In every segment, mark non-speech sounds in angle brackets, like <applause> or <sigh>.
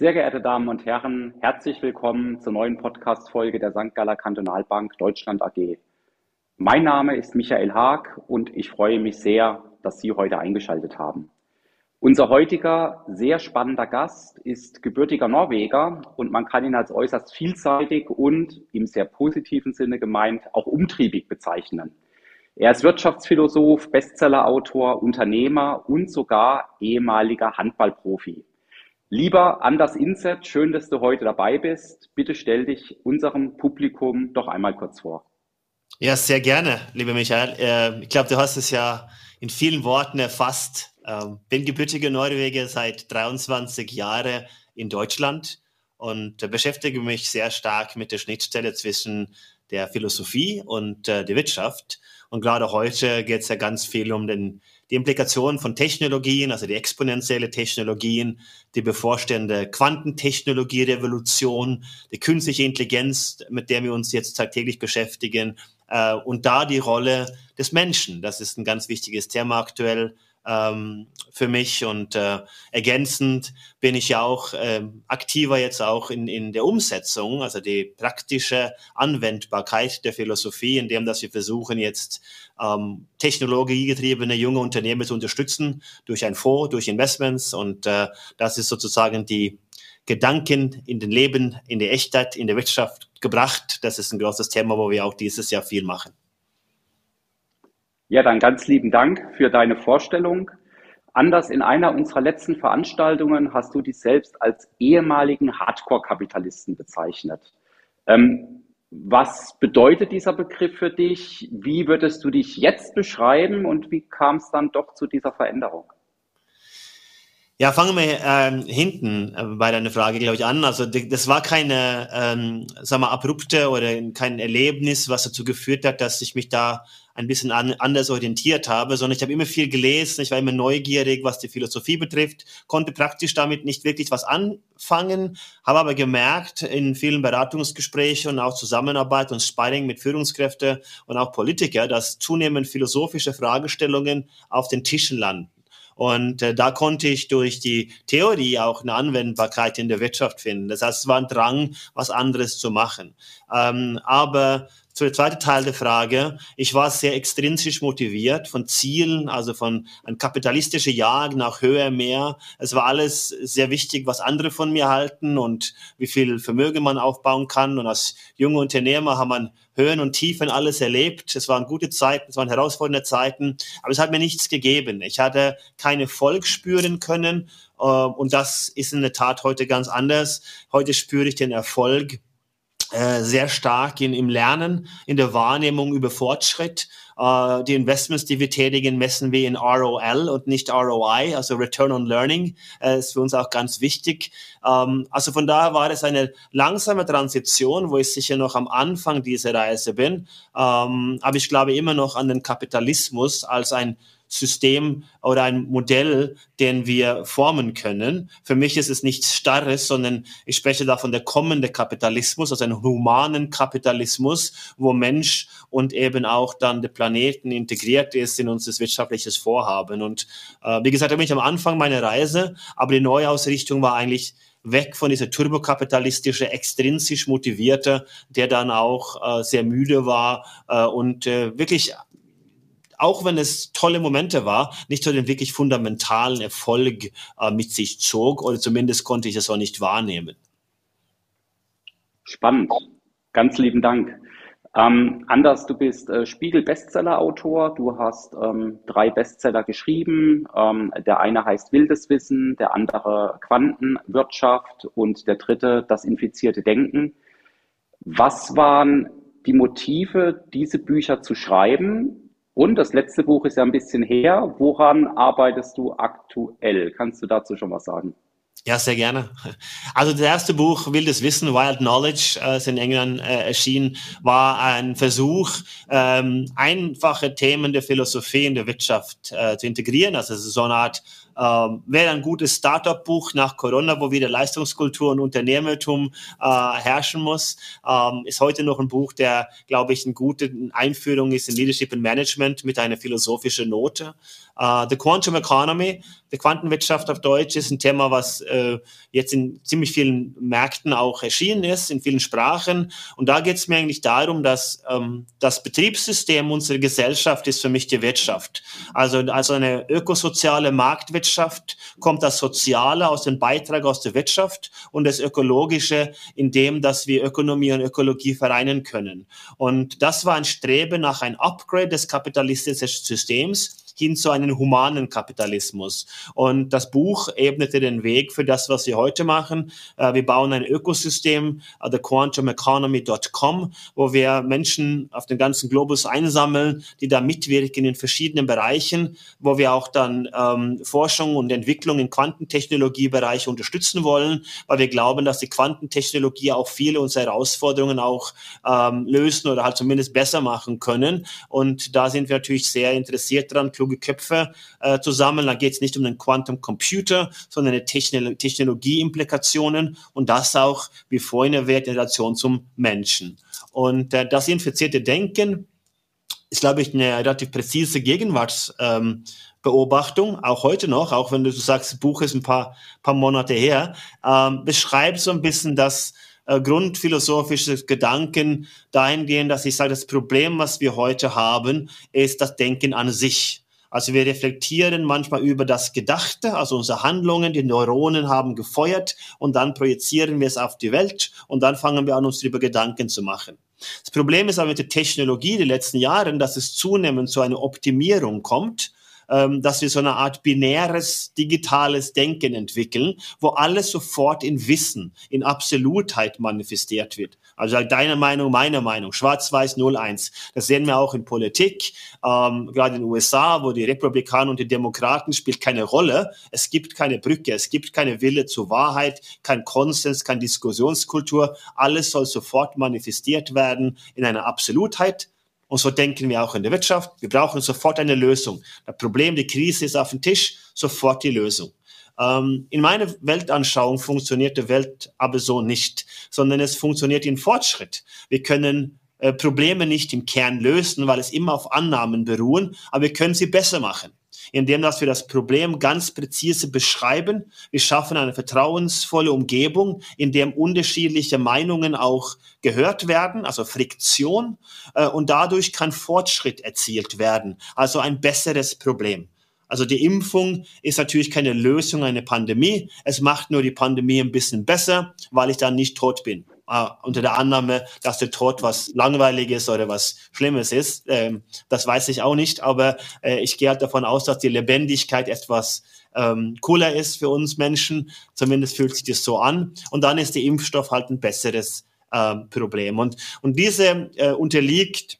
Sehr geehrte Damen und Herren, herzlich willkommen zur neuen Podcast-Folge der St. Galler Kantonalbank Deutschland AG. Mein Name ist Michael Haag und ich freue mich sehr, dass Sie heute eingeschaltet haben. Unser heutiger sehr spannender Gast ist gebürtiger Norweger und man kann ihn als äußerst vielseitig und im sehr positiven Sinne gemeint auch umtriebig bezeichnen. Er ist Wirtschaftsphilosoph, Bestsellerautor, Unternehmer und sogar ehemaliger Handballprofi. Lieber Anders Inset, schön, dass du heute dabei bist. Bitte stell dich unserem Publikum doch einmal kurz vor. Ja, sehr gerne, lieber Michael. Äh, ich glaube, du hast es ja in vielen Worten erfasst. Ähm, bin gebürtiger Norweger seit 23 Jahren in Deutschland und beschäftige mich sehr stark mit der Schnittstelle zwischen der Philosophie und äh, der Wirtschaft. Und gerade heute geht es ja ganz viel um den die Implikationen von Technologien, also die exponentielle Technologien, die bevorstehende Quantentechnologie-Revolution, die künstliche Intelligenz, mit der wir uns jetzt tagtäglich beschäftigen, äh, und da die Rolle des Menschen. Das ist ein ganz wichtiges Thema aktuell ähm, für mich und äh, ergänzend bin ich ja auch äh, aktiver jetzt auch in, in der Umsetzung, also die praktische Anwendbarkeit der Philosophie, indem dass wir versuchen jetzt ähm, technologiegetriebene junge Unternehmen zu unterstützen durch ein Fonds, durch Investments und äh, das ist sozusagen die Gedanken in den Leben, in der Echtheit, in der Wirtschaft gebracht. Das ist ein großes Thema, wo wir auch dieses Jahr viel machen. Ja, dann ganz lieben Dank für deine Vorstellung. Anders in einer unserer letzten Veranstaltungen hast du dich selbst als ehemaligen Hardcore-Kapitalisten bezeichnet. Ähm, was bedeutet dieser Begriff für dich? Wie würdest du dich jetzt beschreiben und wie kam es dann doch zu dieser Veränderung? Ja, fangen wir ähm, hinten äh, bei deiner Frage, glaube ich, an. Also das war keine, ähm, sagen wir, abrupte oder kein Erlebnis, was dazu geführt hat, dass ich mich da ein bisschen an, anders orientiert habe, sondern ich habe immer viel gelesen, ich war immer neugierig, was die Philosophie betrifft, konnte praktisch damit nicht wirklich was anfangen, habe aber gemerkt in vielen Beratungsgesprächen und auch Zusammenarbeit und Sparring mit Führungskräften und auch Politiker, dass zunehmend philosophische Fragestellungen auf den Tischen landen. Und äh, da konnte ich durch die Theorie auch eine Anwendbarkeit in der Wirtschaft finden. Das heißt, es war ein Drang, was anderes zu machen. Ähm, aber zur zweiten Teil der Frage. Ich war sehr extrinsisch motiviert von Zielen, also von ein kapitalistischer Jagd nach höher, mehr. Es war alles sehr wichtig, was andere von mir halten und wie viel Vermögen man aufbauen kann. Und als junger Unternehmer haben man Höhen und Tiefen alles erlebt. Es waren gute Zeiten, es waren herausfordernde Zeiten, aber es hat mir nichts gegeben. Ich hatte keinen Erfolg spüren können äh, und das ist in der Tat heute ganz anders. Heute spüre ich den Erfolg äh, sehr stark in, im Lernen, in der Wahrnehmung über Fortschritt. Äh, die Investments, die wir tätigen, messen wir in ROL und nicht ROI, also Return on Learning, äh, ist für uns auch ganz wichtig. Ähm, also von daher war es eine langsame Transition, wo ich sicher noch am Anfang dieser Reise bin. Ähm, aber ich glaube immer noch an den Kapitalismus als ein System oder ein Modell, den wir formen können. Für mich ist es nichts Starres, sondern ich spreche da von der kommende Kapitalismus, also einen humanen Kapitalismus, wo Mensch und eben auch dann der Planeten integriert ist in unser wirtschaftliches Vorhaben. Und äh, wie gesagt, da bin ich am Anfang meiner Reise, aber die Neuausrichtung war eigentlich weg von dieser turbokapitalistische, extrinsisch motivierte, der dann auch äh, sehr müde war äh, und äh, wirklich auch wenn es tolle Momente war, nicht so den wirklich fundamentalen Erfolg äh, mit sich zog oder zumindest konnte ich es auch nicht wahrnehmen. Spannend. Ganz lieben Dank. Ähm, Anders, du bist äh, Spiegel-Bestseller-Autor. Du hast ähm, drei Bestseller geschrieben. Ähm, der eine heißt Wildes Wissen, der andere Quantenwirtschaft und der dritte Das infizierte Denken. Was waren die Motive, diese Bücher zu schreiben? Und das letzte Buch ist ja ein bisschen her. Woran arbeitest du aktuell? Kannst du dazu schon was sagen? Ja, sehr gerne. Also das erste Buch, Wildes Wissen, Wild Knowledge, äh, ist in England äh, erschienen, war ein Versuch, ähm, einfache Themen der Philosophie in der Wirtschaft äh, zu integrieren. Also es ist so eine Art ähm, wäre ein gutes Startup-Buch nach Corona, wo wieder Leistungskultur und Unternehmertum äh, herrschen muss. Ähm, ist heute noch ein Buch, der, glaube ich, eine gute Einführung ist in Leadership and Management mit einer philosophischen Note. Uh, the Quantum Economy, die Quantenwirtschaft auf Deutsch, ist ein Thema, was äh, jetzt in ziemlich vielen Märkten auch erschienen ist, in vielen Sprachen. Und da geht es mir eigentlich darum, dass ähm, das Betriebssystem unserer Gesellschaft ist für mich die Wirtschaft. Also, also eine ökosoziale Marktwirtschaft kommt das Soziale aus dem Beitrag aus der Wirtschaft und das Ökologische in dem, dass wir Ökonomie und Ökologie vereinen können. Und das war ein Streben nach ein Upgrade des kapitalistischen Systems hin zu einem humanen Kapitalismus. Und das Buch ebnete den Weg für das, was wir heute machen. Äh, wir bauen ein Ökosystem, uh, thequantumeconomy.com, wo wir Menschen auf den ganzen Globus einsammeln, die da mitwirken in verschiedenen Bereichen, wo wir auch dann ähm, Forschung und Entwicklung im Quantentechnologiebereich unterstützen wollen, weil wir glauben, dass die Quantentechnologie auch viele unserer Herausforderungen auch ähm, lösen oder halt zumindest besser machen können. Und da sind wir natürlich sehr interessiert dran, kluge Köpfe äh, zu sammeln. Da geht es nicht um den Quantum Computer, sondern eine Techn Technologie-Implikationen und das auch, wie vorhin erwähnt, in Relation zum Menschen. Und äh, das infizierte Denken ist, glaube ich, eine relativ präzise Gegenwartsbeobachtung, ähm, auch heute noch, auch wenn du sagst, das Buch ist ein paar, paar Monate her, ähm, beschreibt so ein bisschen das äh, grundphilosophische Gedanken dahingehend, dass ich sage, das Problem, was wir heute haben, ist das Denken an sich. Also wir reflektieren manchmal über das Gedachte, also unsere Handlungen, die Neuronen haben gefeuert und dann projizieren wir es auf die Welt und dann fangen wir an, uns darüber Gedanken zu machen. Das Problem ist aber mit der Technologie der letzten Jahren, dass es zunehmend zu einer Optimierung kommt ähm, dass wir so eine Art binäres digitales Denken entwickeln, wo alles sofort in Wissen, in Absolutheit manifestiert wird. Also deine Meinung, meine Meinung, schwarz-weiß 01. Das sehen wir auch in Politik, ähm, gerade in den USA, wo die Republikaner und die Demokraten spielt keine Rolle. Es gibt keine Brücke, es gibt keine Wille zur Wahrheit, kein Konsens, keine Diskussionskultur. Alles soll sofort manifestiert werden in einer Absolutheit. Und so denken wir auch in der Wirtschaft. Wir brauchen sofort eine Lösung. Das Problem, die Krise ist auf dem Tisch, sofort die Lösung. Ähm, in meiner Weltanschauung funktioniert die Welt aber so nicht, sondern es funktioniert in Fortschritt. Wir können äh, Probleme nicht im Kern lösen, weil es immer auf Annahmen beruhen, aber wir können sie besser machen indem dass wir das Problem ganz präzise beschreiben. Wir schaffen eine vertrauensvolle Umgebung, in dem unterschiedliche Meinungen auch gehört werden, also Friktion, äh, und dadurch kann Fortschritt erzielt werden, also ein besseres Problem. Also die Impfung ist natürlich keine Lösung einer Pandemie. Es macht nur die Pandemie ein bisschen besser, weil ich dann nicht tot bin äh, unter der Annahme, dass der Tod was Langweiliges oder was Schlimmes ist. Ähm, das weiß ich auch nicht, aber äh, ich gehe halt davon aus, dass die Lebendigkeit etwas ähm, cooler ist für uns Menschen. Zumindest fühlt sich das so an. Und dann ist der Impfstoff halt ein besseres äh, Problem. Und, und diese äh, unterliegt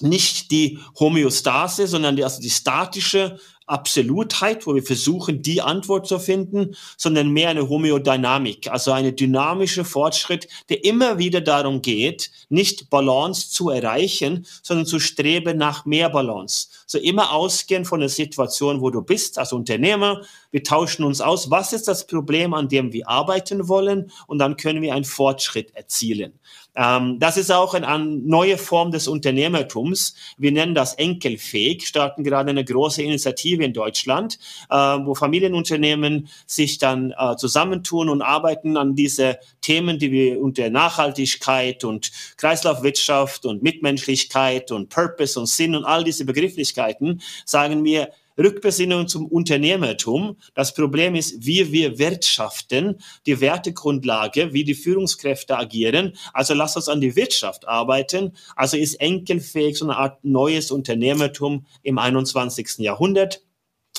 nicht die Homöostase, sondern die, also die statische Absolutheit, wo wir versuchen, die Antwort zu finden, sondern mehr eine Homöodynamik, also eine dynamische Fortschritt, der immer wieder darum geht, nicht Balance zu erreichen, sondern zu streben nach mehr Balance. So immer ausgehen von der Situation, wo du bist als Unternehmer. Wir tauschen uns aus. Was ist das Problem, an dem wir arbeiten wollen? Und dann können wir einen Fortschritt erzielen. Ähm, das ist auch eine, eine neue Form des Unternehmertums. Wir nennen das enkelfähig, starten gerade eine große Initiative in Deutschland, äh, wo Familienunternehmen sich dann äh, zusammentun und arbeiten an diese Themen, die wir unter Nachhaltigkeit und Kreislaufwirtschaft und Mitmenschlichkeit und Purpose und Sinn und all diese Begrifflichkeiten sagen wir, Rückbesinnung zum Unternehmertum. Das Problem ist, wie wir wirtschaften, die Wertegrundlage, wie die Führungskräfte agieren. Also lass uns an die Wirtschaft arbeiten. Also ist enkelfähig so eine Art neues Unternehmertum im 21. Jahrhundert.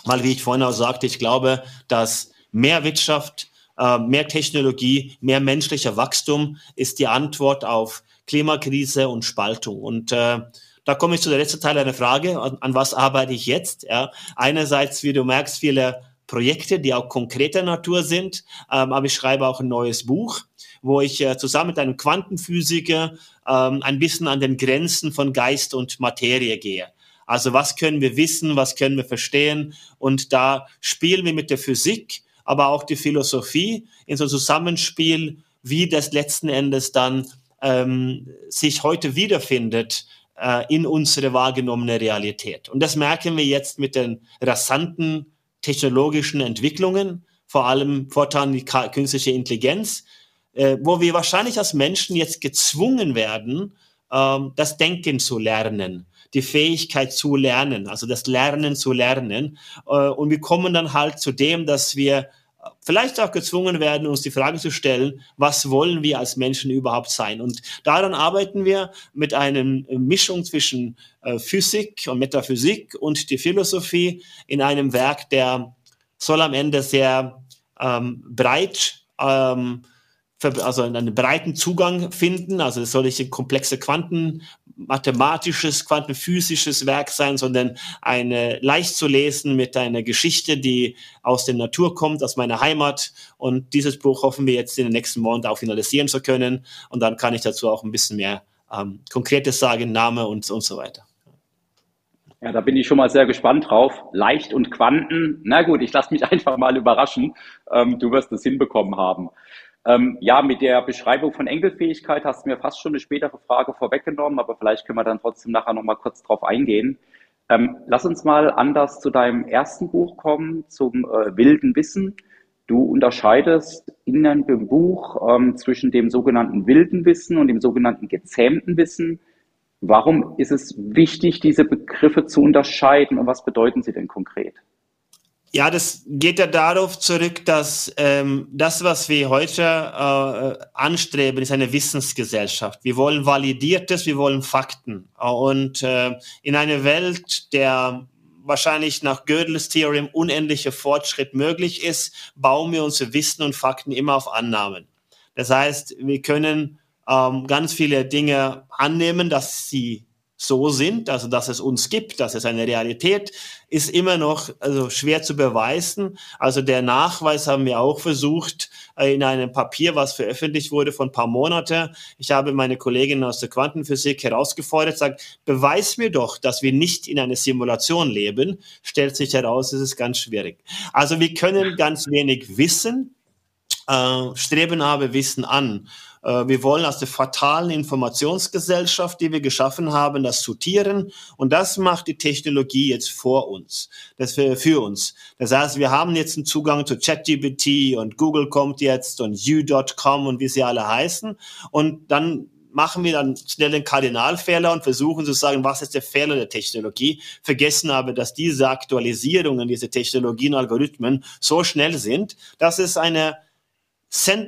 Weil, wie ich vorhin auch sagte, ich glaube, dass mehr Wirtschaft, äh, mehr Technologie, mehr menschlicher Wachstum ist die Antwort auf Klimakrise und Spaltung. Und äh, da komme ich zu der letzten Teil einer Frage. An, an was arbeite ich jetzt? Ja, einerseits, wie du merkst, viele Projekte, die auch konkreter Natur sind, ähm, aber ich schreibe auch ein neues Buch, wo ich äh, zusammen mit einem Quantenphysiker ähm, ein bisschen an den Grenzen von Geist und Materie gehe. Also was können wir wissen, was können wir verstehen und da spielen wir mit der Physik, aber auch die Philosophie in so einem Zusammenspiel, wie das letzten Endes dann ähm, sich heute wiederfindet äh, in unsere wahrgenommene Realität. Und das merken wir jetzt mit den rasanten technologischen Entwicklungen, vor allem fortan die künstliche Intelligenz, äh, wo wir wahrscheinlich als Menschen jetzt gezwungen werden, äh, das Denken zu lernen, die Fähigkeit zu lernen, also das Lernen zu lernen. Äh, und wir kommen dann halt zu dem, dass wir vielleicht auch gezwungen werden, uns die Frage zu stellen, was wollen wir als Menschen überhaupt sein? Und daran arbeiten wir mit einer Mischung zwischen äh, Physik und Metaphysik und die Philosophie in einem Werk, der soll am Ende sehr ähm, breit ähm, also einen breiten Zugang finden. Also es soll komplexe quantenmathematisches, quantenphysisches Werk sein, sondern eine leicht zu lesen mit einer Geschichte, die aus der Natur kommt, aus meiner Heimat. Und dieses Buch hoffen wir jetzt in den nächsten Monaten auch finalisieren zu können. Und dann kann ich dazu auch ein bisschen mehr ähm, Konkretes sagen, Name und, und so weiter. Ja, da bin ich schon mal sehr gespannt drauf. Leicht und Quanten. Na gut, ich lasse mich <laughs> einfach mal überraschen. Ähm, du wirst es hinbekommen haben. Ähm, ja, mit der Beschreibung von Enkelfähigkeit hast du mir fast schon eine spätere Frage vorweggenommen, aber vielleicht können wir dann trotzdem nachher noch mal kurz drauf eingehen. Ähm, lass uns mal anders zu deinem ersten Buch kommen, zum äh, wilden Wissen. Du unterscheidest in deinem Buch ähm, zwischen dem sogenannten wilden Wissen und dem sogenannten gezähmten Wissen. Warum ist es wichtig, diese Begriffe zu unterscheiden und was bedeuten sie denn konkret? Ja, das geht ja darauf zurück, dass ähm, das, was wir heute äh, anstreben, ist eine Wissensgesellschaft. Wir wollen Validiertes, wir wollen Fakten. Und äh, in einer Welt, der wahrscheinlich nach Gödels Theorem unendlicher Fortschritt möglich ist, bauen wir unsere Wissen und Fakten immer auf Annahmen. Das heißt, wir können ähm, ganz viele Dinge annehmen, dass sie so sind, also dass es uns gibt, dass es eine Realität ist immer noch also schwer zu beweisen. Also der Nachweis haben wir auch versucht äh, in einem Papier, was veröffentlicht wurde von ein paar Monate. Ich habe meine Kollegin aus der Quantenphysik herausgefordert, sagt, beweis mir doch, dass wir nicht in einer Simulation leben. Stellt sich heraus, es ist ganz schwierig. Also wir können ganz wenig wissen, äh, streben aber Wissen an. Äh, wir wollen aus der fatalen Informationsgesellschaft, die wir geschaffen haben, das sortieren. Und das macht die Technologie jetzt vor uns, das für, uns. Das heißt, wir haben jetzt einen Zugang zu ChatGPT und Google kommt jetzt und U.com und wie sie alle heißen. Und dann machen wir dann schnell den Kardinalfehler und versuchen zu sagen, was ist der Fehler der Technologie, vergessen aber, dass diese Aktualisierungen, diese Technologien, Algorithmen so schnell sind, dass es eine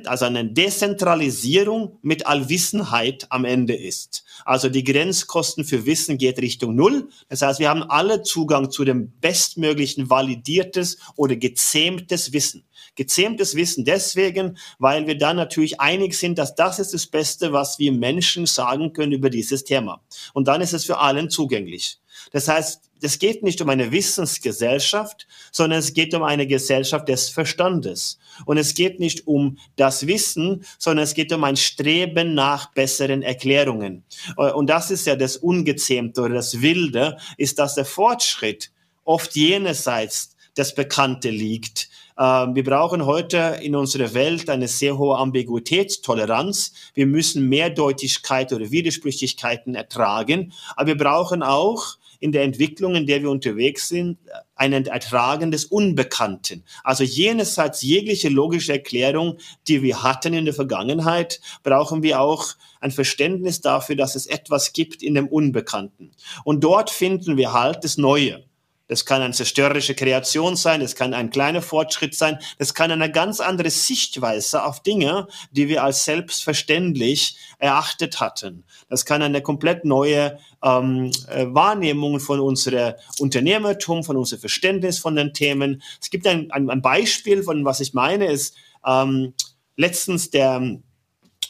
also eine Dezentralisierung mit Allwissenheit am Ende ist. Also die Grenzkosten für Wissen geht Richtung Null. Das heißt, wir haben alle Zugang zu dem bestmöglichen validiertes oder gezähmtes Wissen. Gezähmtes Wissen deswegen, weil wir dann natürlich einig sind, dass das ist das Beste, was wir Menschen sagen können über dieses Thema. Und dann ist es für allen zugänglich. Das heißt, es geht nicht um eine Wissensgesellschaft, sondern es geht um eine Gesellschaft des Verstandes. Und es geht nicht um das Wissen, sondern es geht um ein Streben nach besseren Erklärungen. Und das ist ja das Ungezähmte oder das Wilde, ist, dass der Fortschritt oft jenerseits das Bekannte liegt. Ähm, wir brauchen heute in unserer Welt eine sehr hohe Ambiguitätstoleranz. Wir müssen Mehrdeutigkeit oder Widersprüchlichkeiten ertragen. Aber wir brauchen auch in der Entwicklung, in der wir unterwegs sind, ein Ertragen des Unbekannten. Also jenesseits jegliche logische Erklärung, die wir hatten in der Vergangenheit, brauchen wir auch ein Verständnis dafür, dass es etwas gibt in dem Unbekannten. Und dort finden wir halt das Neue. Das kann eine zerstörerische Kreation sein, das kann ein kleiner Fortschritt sein, das kann eine ganz andere Sichtweise auf Dinge, die wir als selbstverständlich erachtet hatten. Das kann eine komplett neue ähm, äh, Wahrnehmung von unserer Unternehmertum, von unserem Verständnis von den Themen. Es gibt ein, ein, ein Beispiel von was ich meine, ist ähm, letztens der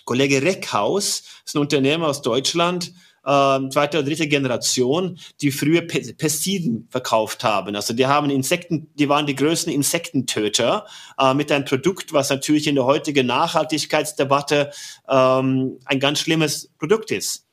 Kollege Reckhaus, ist ein Unternehmer aus Deutschland, äh, zweite oder dritte Generation, die früher Pestiziden verkauft haben. Also die haben Insekten, die waren die größten Insektentöter äh, mit einem Produkt, was natürlich in der heutigen Nachhaltigkeitsdebatte ähm, ein ganz schlimmes Produkt ist.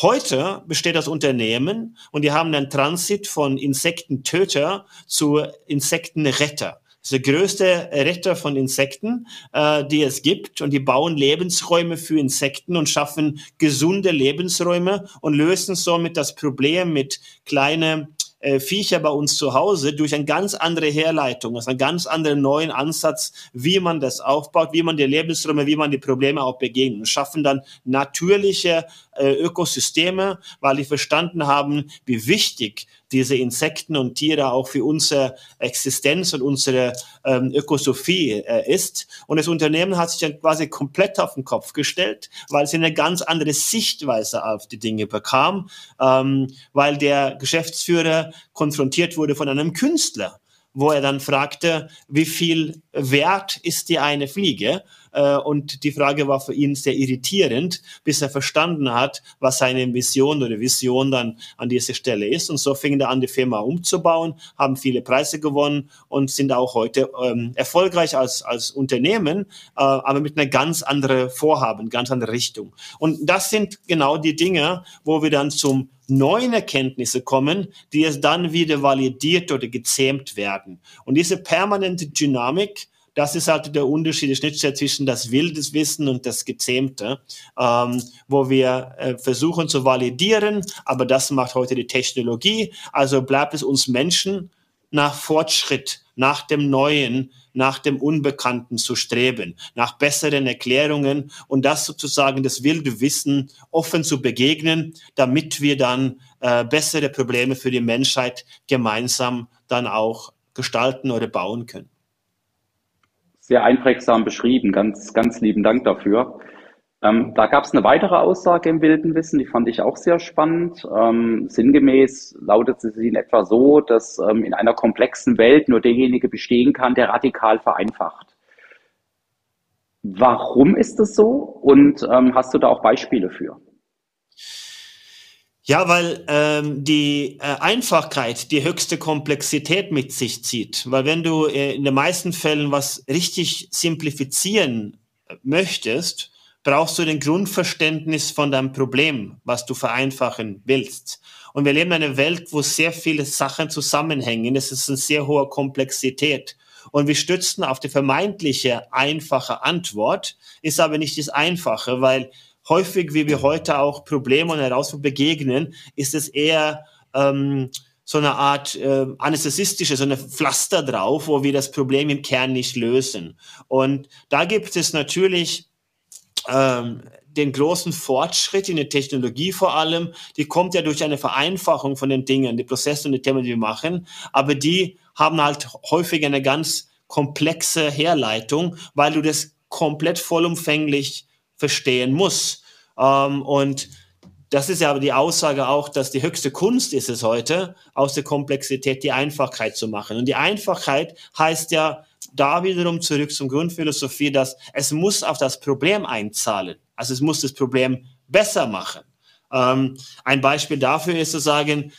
Heute besteht das Unternehmen und die haben einen Transit von Insektentöter zu Insektenretter. Das ist der größte Retter von Insekten, äh, die es gibt. Und die bauen Lebensräume für Insekten und schaffen gesunde Lebensräume und lösen somit das Problem mit kleinen äh, Viecher bei uns zu Hause durch eine ganz andere Herleitung, also einen ganz anderen neuen Ansatz, wie man das aufbaut, wie man die Lebensräume, wie man die Probleme auch begegnet und schaffen dann natürliche äh, Ökosysteme, weil die verstanden haben, wie wichtig diese Insekten und Tiere auch für unsere Existenz und unsere ähm, Ökosophie äh, ist. Und das Unternehmen hat sich dann quasi komplett auf den Kopf gestellt, weil sie eine ganz andere Sichtweise auf die Dinge bekam, ähm, weil der Geschäftsführer konfrontiert wurde von einem Künstler wo er dann fragte, wie viel wert ist die eine Fliege? Äh, und die Frage war für ihn sehr irritierend, bis er verstanden hat, was seine Mission oder Vision dann an dieser Stelle ist. Und so fing er an, die Firma umzubauen, haben viele Preise gewonnen und sind auch heute ähm, erfolgreich als, als Unternehmen, äh, aber mit einer ganz anderen Vorhaben, ganz andere Richtung. Und das sind genau die Dinge, wo wir dann zum neuen Erkenntnisse kommen, die es dann wieder validiert oder gezähmt werden. Und diese permanente Dynamik, das ist halt der Unterschied, die Schnittstelle zwischen das wildes Wissen und das Gezähmte, ähm, wo wir äh, versuchen zu validieren, aber das macht heute die Technologie. Also bleibt es uns Menschen nach Fortschritt, nach dem Neuen, nach dem Unbekannten zu streben, nach besseren Erklärungen und das sozusagen das wilde Wissen offen zu begegnen, damit wir dann äh, bessere Probleme für die Menschheit gemeinsam dann auch gestalten oder bauen können sehr einprägsam beschrieben. Ganz, ganz lieben Dank dafür. Ähm, da gab es eine weitere Aussage im Wilden Wissen, die fand ich auch sehr spannend. Ähm, sinngemäß lautet sie in etwa so, dass ähm, in einer komplexen Welt nur derjenige bestehen kann, der radikal vereinfacht. Warum ist es so? Und ähm, hast du da auch Beispiele für? Ja, weil ähm, die äh, Einfachkeit die höchste Komplexität mit sich zieht. Weil wenn du äh, in den meisten Fällen was richtig simplifizieren äh, möchtest, brauchst du den Grundverständnis von deinem Problem, was du vereinfachen willst. Und wir leben in einer Welt, wo sehr viele Sachen zusammenhängen. Es ist eine sehr hohe Komplexität. Und wir stützen auf die vermeintliche einfache Antwort, ist aber nicht das Einfache, weil häufig, wie wir heute auch Probleme und Herausforderungen begegnen, ist es eher ähm, so eine Art äh, anästhesistische, so eine Pflaster drauf, wo wir das Problem im Kern nicht lösen. Und da gibt es natürlich ähm, den großen Fortschritt in der Technologie vor allem, die kommt ja durch eine Vereinfachung von den Dingen, die Prozesse und die Themen, die wir machen, aber die haben halt häufig eine ganz komplexe Herleitung, weil du das komplett vollumfänglich verstehen muss. Ähm, und das ist ja aber die Aussage auch, dass die höchste Kunst ist es heute, aus der Komplexität die Einfachheit zu machen. Und die Einfachheit heißt ja da wiederum zurück zum Grundphilosophie, dass es muss auf das Problem einzahlen. Also es muss das Problem besser machen. Ähm, ein Beispiel dafür ist zu sagen,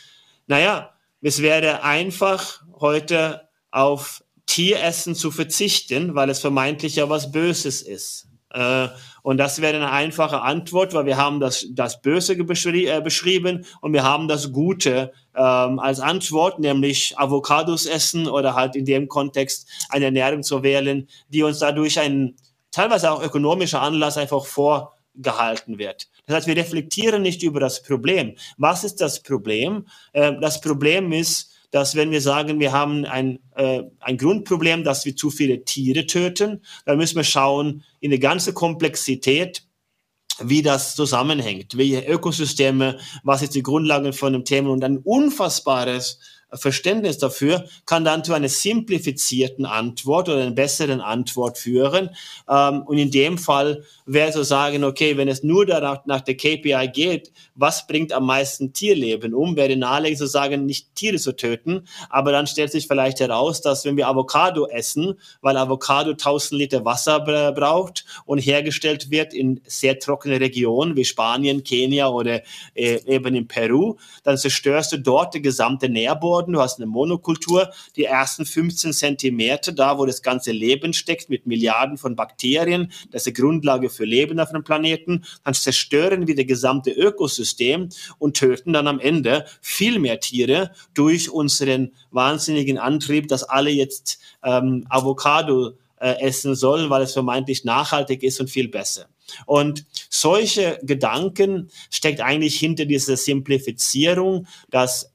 naja, es wäre einfach heute auf Tieressen zu verzichten, weil es vermeintlich ja was Böses ist. Äh, und das wäre eine einfache Antwort, weil wir haben das, das Böse beschri äh, beschrieben und wir haben das Gute ähm, als Antwort, nämlich Avocados essen oder halt in dem Kontext eine Ernährung zu wählen, die uns dadurch ein teilweise auch ökonomischer Anlass einfach vorgehalten wird. Das heißt, wir reflektieren nicht über das Problem. Was ist das Problem? Äh, das Problem ist, dass wenn wir sagen, wir haben ein, äh, ein Grundproblem, dass wir zu viele Tiere töten, dann müssen wir schauen in die ganze Komplexität, wie das zusammenhängt, welche Ökosysteme, was ist die Grundlage von dem Thema und ein unfassbares Verständnis dafür kann dann zu einer simplifizierten Antwort oder einer besseren Antwort führen. Ähm, und in dem Fall wäre zu sagen, okay, wenn es nur danach, nach der KPI geht, was bringt am meisten Tierleben um, wäre naheliegend zu sagen, nicht Tiere zu töten. Aber dann stellt sich vielleicht heraus, dass wenn wir Avocado essen, weil Avocado 1000 Liter Wasser braucht und hergestellt wird in sehr trockene Regionen wie Spanien, Kenia oder äh, eben in Peru, dann zerstörst du dort den gesamten Nährboden. Du hast eine Monokultur, die ersten 15 Zentimeter, da wo das ganze Leben steckt, mit Milliarden von Bakterien, das ist die Grundlage für Leben auf dem Planeten, dann zerstören wir das gesamte Ökosystem und töten dann am Ende viel mehr Tiere durch unseren wahnsinnigen Antrieb, dass alle jetzt ähm, Avocado äh, essen sollen, weil es vermeintlich nachhaltig ist und viel besser. Und solche Gedanken steckt eigentlich hinter dieser Simplifizierung, das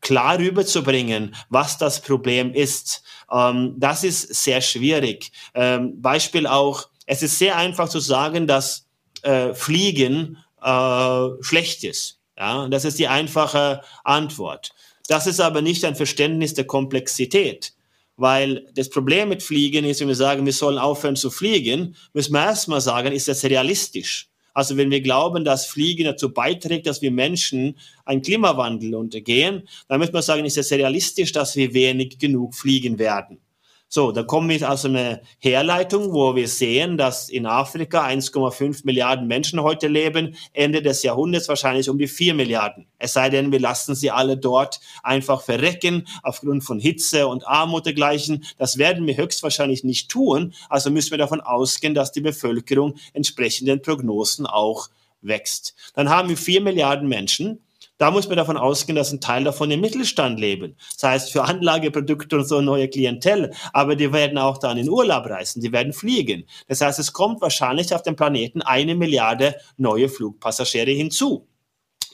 klar rüberzubringen, was das Problem ist. Ähm, das ist sehr schwierig. Ähm, Beispiel auch, es ist sehr einfach zu sagen, dass äh, Fliegen äh, schlecht ist. Ja, das ist die einfache Antwort. Das ist aber nicht ein Verständnis der Komplexität. Weil das Problem mit Fliegen ist, wenn wir sagen, wir sollen aufhören zu fliegen, müssen wir erstmal sagen, ist das realistisch? Also wenn wir glauben, dass Fliegen dazu beiträgt, dass wir Menschen einen Klimawandel untergehen, dann müssen wir sagen, ist es realistisch, dass wir wenig genug fliegen werden. So, da kommen wir aus einer Herleitung, wo wir sehen, dass in Afrika 1,5 Milliarden Menschen heute leben, Ende des Jahrhunderts wahrscheinlich um die 4 Milliarden. Es sei denn, wir lassen sie alle dort einfach verrecken aufgrund von Hitze und Armut dergleichen. Das werden wir höchstwahrscheinlich nicht tun. Also müssen wir davon ausgehen, dass die Bevölkerung entsprechenden Prognosen auch wächst. Dann haben wir 4 Milliarden Menschen da muss man davon ausgehen, dass ein Teil davon im Mittelstand leben. Das heißt, für Anlageprodukte und so neue Klientel. Aber die werden auch dann in Urlaub reisen, die werden fliegen. Das heißt, es kommt wahrscheinlich auf dem Planeten eine Milliarde neue Flugpassagiere hinzu.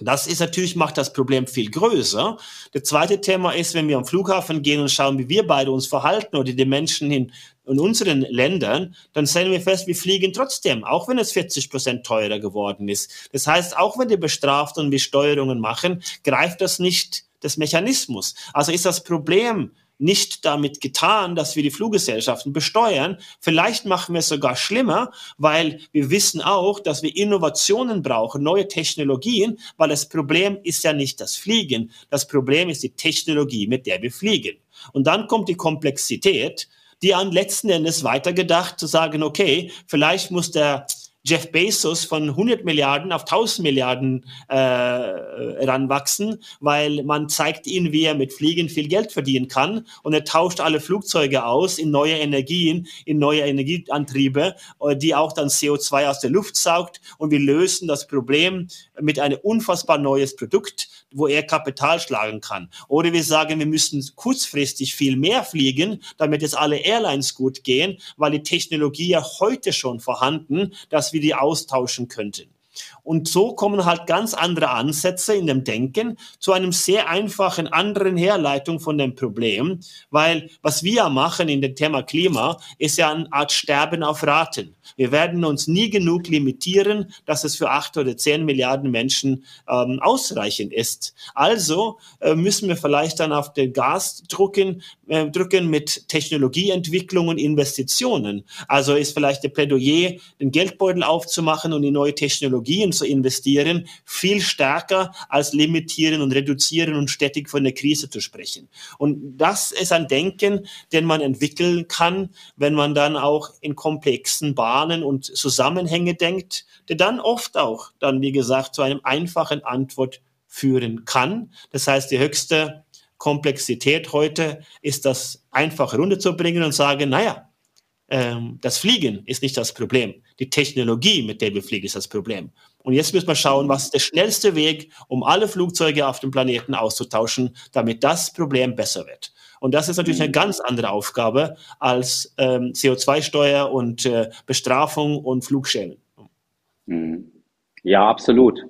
Das ist natürlich, macht das Problem viel größer. Das zweite Thema ist, wenn wir am Flughafen gehen und schauen, wie wir beide uns verhalten oder die Menschen in, in unseren Ländern, dann stellen wir fest, wir fliegen trotzdem, auch wenn es 40 Prozent teurer geworden ist. Das heißt, auch wenn die bestraft und wir Steuerungen machen, greift das nicht des Mechanismus. Also ist das Problem nicht damit getan, dass wir die Fluggesellschaften besteuern. Vielleicht machen wir es sogar schlimmer, weil wir wissen auch, dass wir Innovationen brauchen, neue Technologien, weil das Problem ist ja nicht das Fliegen. Das Problem ist die Technologie, mit der wir fliegen. Und dann kommt die Komplexität, die an letzten Endes weitergedacht zu sagen, okay, vielleicht muss der Jeff Bezos von 100 Milliarden auf 1000 Milliarden äh, ranwachsen, weil man zeigt ihnen, wie er mit Fliegen viel Geld verdienen kann. Und er tauscht alle Flugzeuge aus in neue Energien, in neue Energieantriebe, äh, die auch dann CO2 aus der Luft saugt. Und wir lösen das Problem mit einem unfassbar neues Produkt, wo er Kapital schlagen kann. Oder wir sagen, wir müssen kurzfristig viel mehr fliegen, damit es alle Airlines gut gehen, weil die Technologie ja heute schon vorhanden, dass wir die austauschen könnten. Und so kommen halt ganz andere Ansätze in dem Denken zu einem sehr einfachen anderen Herleitung von dem Problem, weil was wir machen in dem Thema Klima ist ja eine Art Sterben auf Raten. Wir werden uns nie genug limitieren, dass es für acht oder zehn Milliarden Menschen ähm, ausreichend ist. Also äh, müssen wir vielleicht dann auf den Gas drücken, äh, drücken mit Technologieentwicklung und Investitionen. Also ist vielleicht der Plädoyer, den Geldbeutel aufzumachen und in neue Technologien zu investieren, viel stärker als limitieren und reduzieren und stetig von der Krise zu sprechen. Und das ist ein Denken, den man entwickeln kann, wenn man dann auch in komplexen Bahnen und Zusammenhänge denkt, der dann oft auch dann, wie gesagt, zu einem einfachen Antwort führen kann. Das heißt, die höchste Komplexität heute ist das einfach runterzubringen und sagen, naja, ähm, das Fliegen ist nicht das Problem. Die Technologie, mit der wir fliegen, ist das Problem. Und jetzt müssen wir schauen, was ist der schnellste Weg, um alle Flugzeuge auf dem Planeten auszutauschen, damit das Problem besser wird. Und das ist natürlich eine mhm. ganz andere Aufgabe als ähm, CO2-Steuer und äh, Bestrafung und Flugschämen. Mhm. Ja, absolut.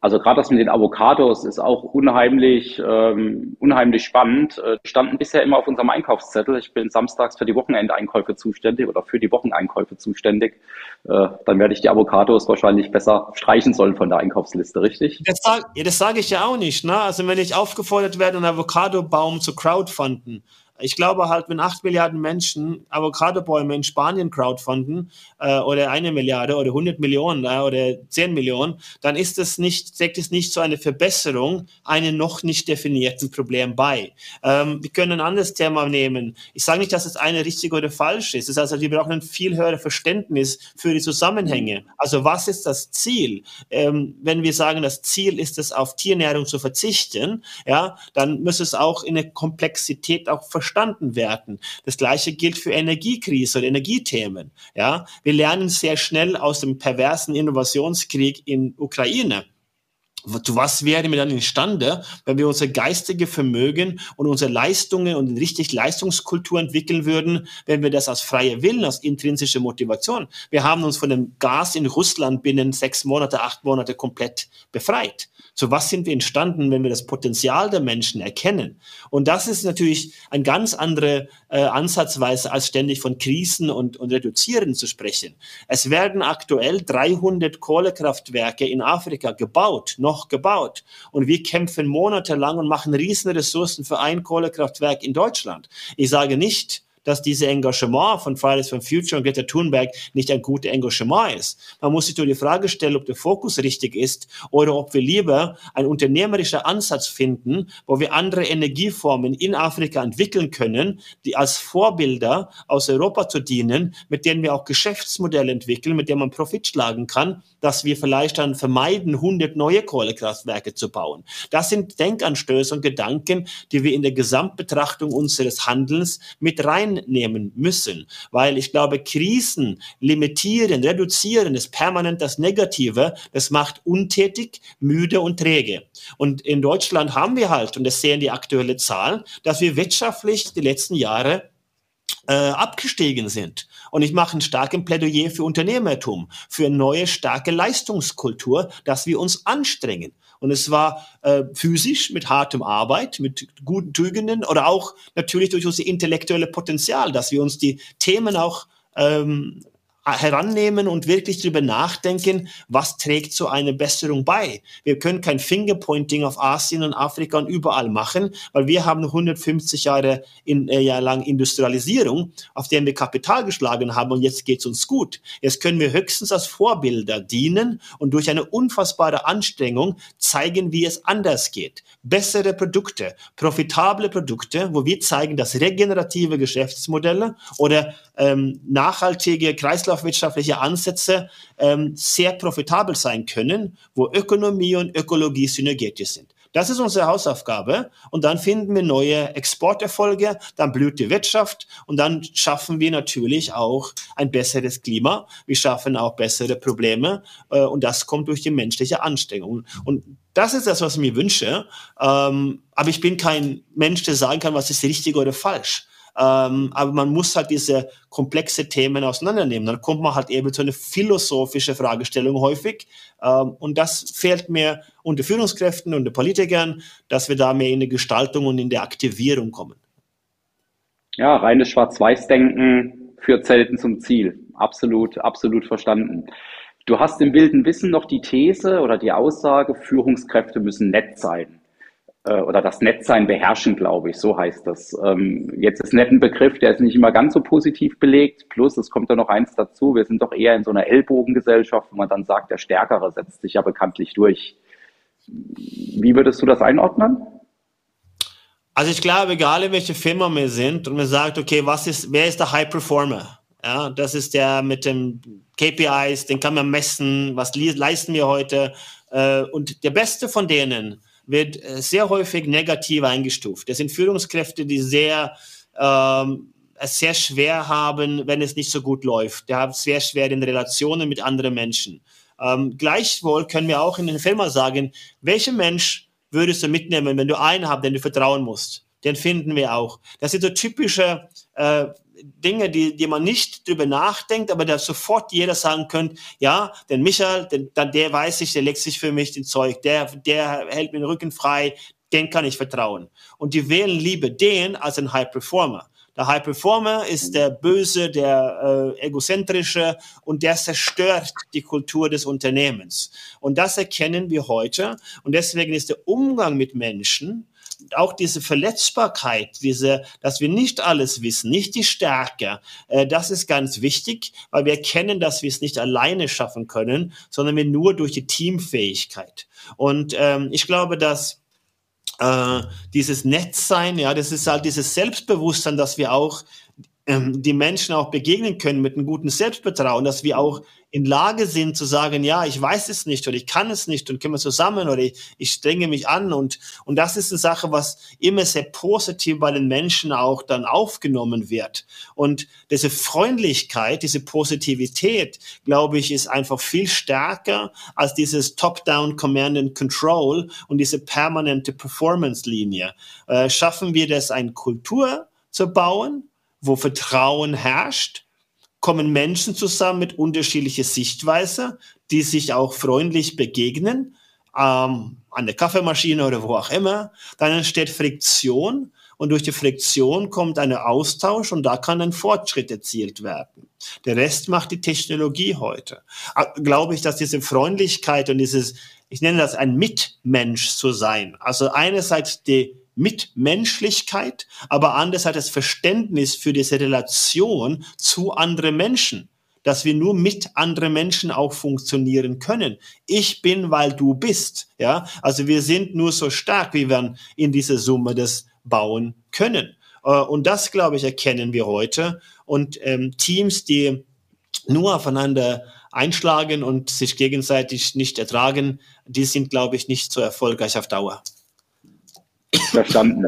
Also gerade das mit den Avocados ist auch unheimlich, ähm, unheimlich spannend. Äh, standen bisher immer auf unserem Einkaufszettel. Ich bin samstags für die Wochenendeinkäufe zuständig oder für die Wocheneinkäufe zuständig. Äh, dann werde ich die Avocados wahrscheinlich besser streichen sollen von der Einkaufsliste, richtig? Das sage das sag ich ja auch nicht. Ne? Also wenn ich aufgefordert werde, einen Avocadobaum zu crowdfunden, ich glaube halt, wenn acht Milliarden Menschen Avocado-Bäume in Spanien crowdfunden äh, oder eine Milliarde oder 100 Millionen äh, oder 10 Millionen, dann ist es nicht, trägt es nicht zu einer Verbesserung einem noch nicht definierten Problem bei. Ähm, wir können ein anderes Thema nehmen. Ich sage nicht, dass es eine richtig oder falsch ist. Das heißt, also, wir brauchen ein viel höheres Verständnis für die Zusammenhänge. Also was ist das Ziel? Ähm, wenn wir sagen, das Ziel ist es, auf Tierernährung zu verzichten, ja, dann muss es auch in der Komplexität auch verstehen verstanden werden. Das gleiche gilt für Energiekrise oder Energiethemen. Ja, wir lernen sehr schnell aus dem perversen Innovationskrieg in Ukraine zu was wären wir dann imstande, wenn wir unser geistige Vermögen und unsere Leistungen und richtig Leistungskultur entwickeln würden, wenn wir das aus freier Willen, aus intrinsischer Motivation. Wir haben uns von dem Gas in Russland binnen sechs Monate, acht Monate komplett befreit. Zu was sind wir entstanden, wenn wir das Potenzial der Menschen erkennen? Und das ist natürlich eine ganz andere äh, Ansatzweise, als ständig von Krisen und, und Reduzieren zu sprechen. Es werden aktuell 300 Kohlekraftwerke in Afrika gebaut, noch gebaut. Und wir kämpfen monatelang und machen riesen Ressourcen für ein Kohlekraftwerk in Deutschland. Ich sage nicht, dass dieses Engagement von Fridays for Future und Greta Thunberg nicht ein gutes Engagement ist. Man muss sich nur die Frage stellen, ob der Fokus richtig ist oder ob wir lieber einen unternehmerischen Ansatz finden, wo wir andere Energieformen in Afrika entwickeln können, die als Vorbilder aus Europa zu dienen, mit denen wir auch Geschäftsmodelle entwickeln, mit denen man Profit schlagen kann, dass wir vielleicht dann vermeiden, 100 neue Kohlekraftwerke zu bauen. Das sind Denkanstöße und Gedanken, die wir in der Gesamtbetrachtung unseres Handelns mit rein nehmen müssen, weil ich glaube, Krisen limitieren, reduzieren ist permanent das Negative, das macht untätig, müde und träge. Und in Deutschland haben wir halt, und das sehen die aktuelle Zahlen, dass wir wirtschaftlich die letzten Jahre äh, abgestiegen sind. Und ich mache ein starkes Plädoyer für Unternehmertum, für eine neue starke Leistungskultur, dass wir uns anstrengen. Und es war äh, physisch mit hartem Arbeit, mit guten Tugenden oder auch natürlich durch unser intellektuelle Potenzial, dass wir uns die Themen auch ähm, herannehmen und wirklich darüber nachdenken, was trägt zu einer Besserung bei. Wir können kein Fingerpointing auf Asien und Afrika und überall machen, weil wir haben 150 Jahre in, äh, lang Industrialisierung, auf denen wir Kapital geschlagen haben und jetzt geht es uns gut. Jetzt können wir höchstens als Vorbilder dienen und durch eine unfassbare Anstrengung zeigen, wie es anders geht. Bessere Produkte, profitable Produkte, wo wir zeigen, dass regenerative Geschäftsmodelle oder ähm, nachhaltige Kreislauf kreislaufwirtschaftliche Ansätze ähm, sehr profitabel sein können, wo Ökonomie und Ökologie synergetisch sind. Das ist unsere Hausaufgabe. Und dann finden wir neue Exporterfolge, dann blüht die Wirtschaft und dann schaffen wir natürlich auch ein besseres Klima. Wir schaffen auch bessere Probleme äh, und das kommt durch die menschliche Anstrengung. Und das ist das, was ich mir wünsche. Ähm, aber ich bin kein Mensch, der sagen kann, was ist richtig oder falsch. Ähm, aber man muss halt diese komplexe Themen auseinandernehmen. Dann kommt man halt eben zu einer philosophischen Fragestellung häufig. Ähm, und das fehlt mir unter Führungskräften und den Politikern, dass wir da mehr in die Gestaltung und in die Aktivierung kommen. Ja, reines Schwarz-Weiß-Denken führt selten zum Ziel. Absolut, absolut verstanden. Du hast im wilden Wissen noch die These oder die Aussage, Führungskräfte müssen nett sein. Äh, oder das Netzsein beherrschen, glaube ich, so heißt das. Ähm, jetzt ist nett ein Begriff, der ist nicht immer ganz so positiv belegt. Plus, es kommt da noch eins dazu, wir sind doch eher in so einer Ellbogengesellschaft, wo man dann sagt, der Stärkere setzt sich ja bekanntlich durch. Wie würdest du das einordnen? Also ich glaube, egal in welche Firma wir sind und man sagt, okay, was ist, wer ist der High Performer? Ja, das ist der mit den KPIs, den kann man messen, was leisten wir heute. Äh, und der Beste von denen wird äh, sehr häufig negativ eingestuft. Das sind Führungskräfte, die sehr ähm, es sehr schwer haben, wenn es nicht so gut läuft. Die haben sehr schwer in Relationen mit anderen Menschen. Ähm, gleichwohl können wir auch in der Firma sagen, welcher Mensch würdest du mitnehmen, wenn du einen hast, den du vertrauen musst? den finden wir auch. Das sind so typische äh, Dinge, die, die man nicht drüber nachdenkt, aber da sofort jeder sagen könnte, ja, den Michael, den, der weiß ich, der legt sich für mich den Zeug, der, der hält mir den Rücken frei, den kann ich vertrauen. Und die wählen lieber den als einen High Performer. Der High Performer ist der Böse, der äh, Egozentrische und der zerstört die Kultur des Unternehmens. Und das erkennen wir heute. Und deswegen ist der Umgang mit Menschen, auch diese Verletzbarkeit, diese, dass wir nicht alles wissen, nicht die Stärke, äh, das ist ganz wichtig, weil wir erkennen, dass wir es nicht alleine schaffen können, sondern wir nur durch die Teamfähigkeit. Und ähm, ich glaube, dass äh, dieses Netzsein, ja, das ist halt dieses Selbstbewusstsein, dass wir auch ähm, die Menschen auch begegnen können mit einem guten Selbstvertrauen, dass wir auch in Lage sind zu sagen, ja, ich weiß es nicht oder ich kann es nicht und können wir zusammen oder ich, ich strenge mich an und, und das ist eine Sache, was immer sehr positiv bei den Menschen auch dann aufgenommen wird. Und diese Freundlichkeit, diese Positivität, glaube ich, ist einfach viel stärker als dieses Top-Down Command and Control und diese permanente Performance-Linie. Äh, schaffen wir das, eine Kultur zu bauen, wo Vertrauen herrscht, kommen Menschen zusammen mit unterschiedlicher Sichtweise, die sich auch freundlich begegnen, ähm, an der Kaffeemaschine oder wo auch immer. Dann entsteht Friktion und durch die Friktion kommt ein Austausch und da kann ein Fortschritt erzielt werden. Der Rest macht die Technologie heute. Äh, glaube ich, dass diese Freundlichkeit und dieses, ich nenne das ein Mitmensch zu sein, also einerseits die Mitmenschlichkeit, aber andererseits das Verständnis für diese Relation zu anderen Menschen, dass wir nur mit anderen Menschen auch funktionieren können. Ich bin, weil du bist. Ja, also wir sind nur so stark, wie wir in dieser Summe das bauen können. Äh, und das, glaube ich, erkennen wir heute. Und ähm, Teams, die nur aufeinander einschlagen und sich gegenseitig nicht ertragen, die sind, glaube ich, nicht so erfolgreich auf Dauer. Verstanden,